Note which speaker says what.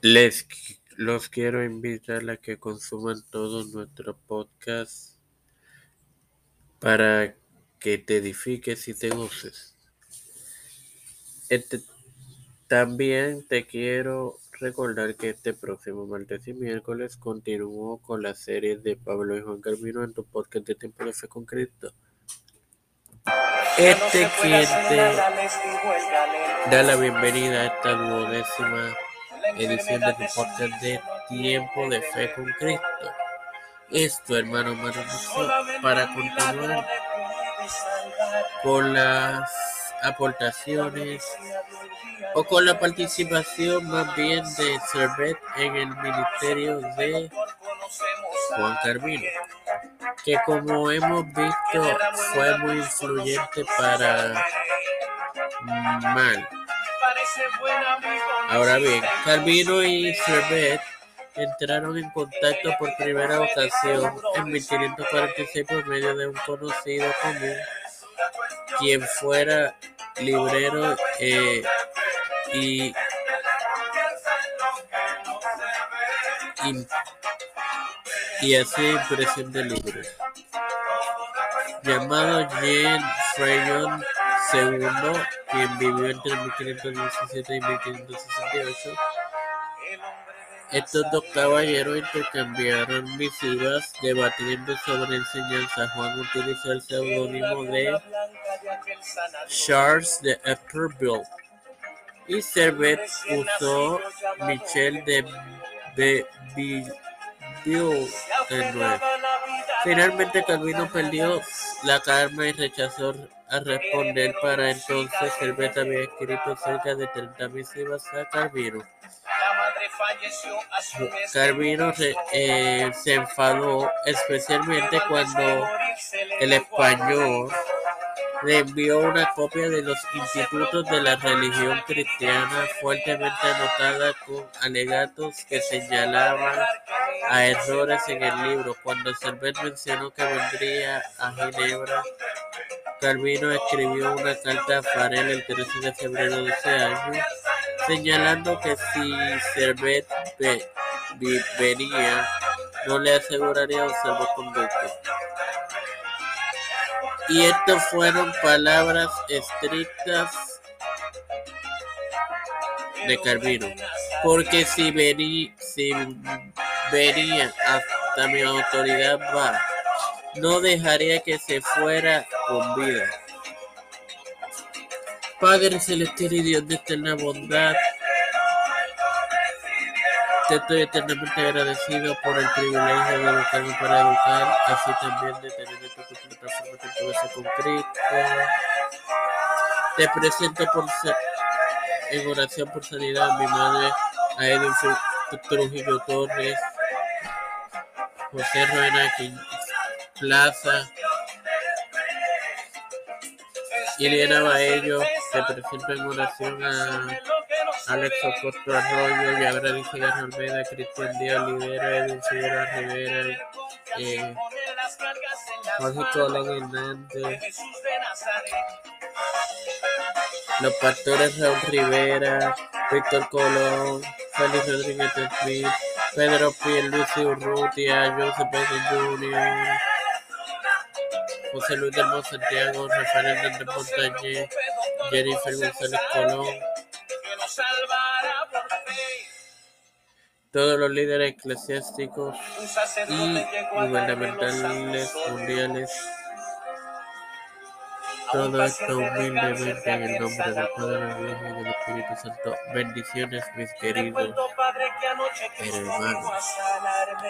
Speaker 1: Les los quiero invitar a que consuman todo nuestro podcast para que te edifiques y te goces. Este, también te quiero recordar que este próximo martes y miércoles continúo con la serie de Pablo y Juan Carmino en tu podcast de Tiempo de Fe con Cristo. Este quien te da la bienvenida a esta duodécima edición de podcast de Tiempo de Fe con Cristo. Esto, hermano maravilloso, para continuar con las aportaciones o con la participación más bien de Servet en el ministerio de Juan Carmino, que como hemos visto fue muy influyente para mal Ahora bien, Calvino y Servet entraron en contacto por primera ocasión en 1546 por medio de un conocido común, quien fuera librero eh, y, y, hacía impresión de libros, llamado Jean Freyon Segundo, quien vivió entre 1517 y 1568, estos dos caballeros intercambiaron misivas debatiendo sobre enseñanza. Juan utilizó el seudónimo de Charles de Epperville y Servet usó Michel de Villeneuve. Finalmente Calvino perdió la calma y rechazó a responder. Para entonces, Servet había escrito cerca de 30 misivas a Calvino. Calvino eh, se enfadó especialmente cuando el español le envió una copia de los institutos de la religión cristiana fuertemente anotada con alegatos que señalaban a errores en el libro. Cuando Servet mencionó que vendría a Ginebra Calvino escribió una carta a Farel el 13 de febrero de ese año, señalando que si Servet venía, no le aseguraría un salvoconducto. Y estas fueron palabras estrictas de Calvino, porque si venía, si venía hasta mi autoridad va no dejaría que se fuera con vida. Padre celestial y Dios de eterna bondad, te estoy eternamente agradecido por el privilegio de educarme para educar, así también de tener esta plataforma que ser con Cristo. Te presento por en oración por sanidad a mi madre, a Edwin Trujillo Torres, José Ruena Plaza, Iliana Baello, se presenta en oración a Alex Ocosto Arroyo, Yabra dice Almeida, Cristian Díaz Lidera, Edwin Figueroa Rivera, eh, Jorge Colón Hernández, los pastores Raúl Rivera, Víctor Colón, Félix Rodríguez Smith, Pedro Pierluisi Urrutia, Joseph Biden Jr., José Luis del Santiago, Rafael Hernández Montañez, Jennifer González Colón, todos los líderes eclesiásticos y gubernamentales mundiales. Todo esto humildemente en el nombre del Padre, del Hijo y del Espíritu Santo. Bendiciones, mis queridos hermanos.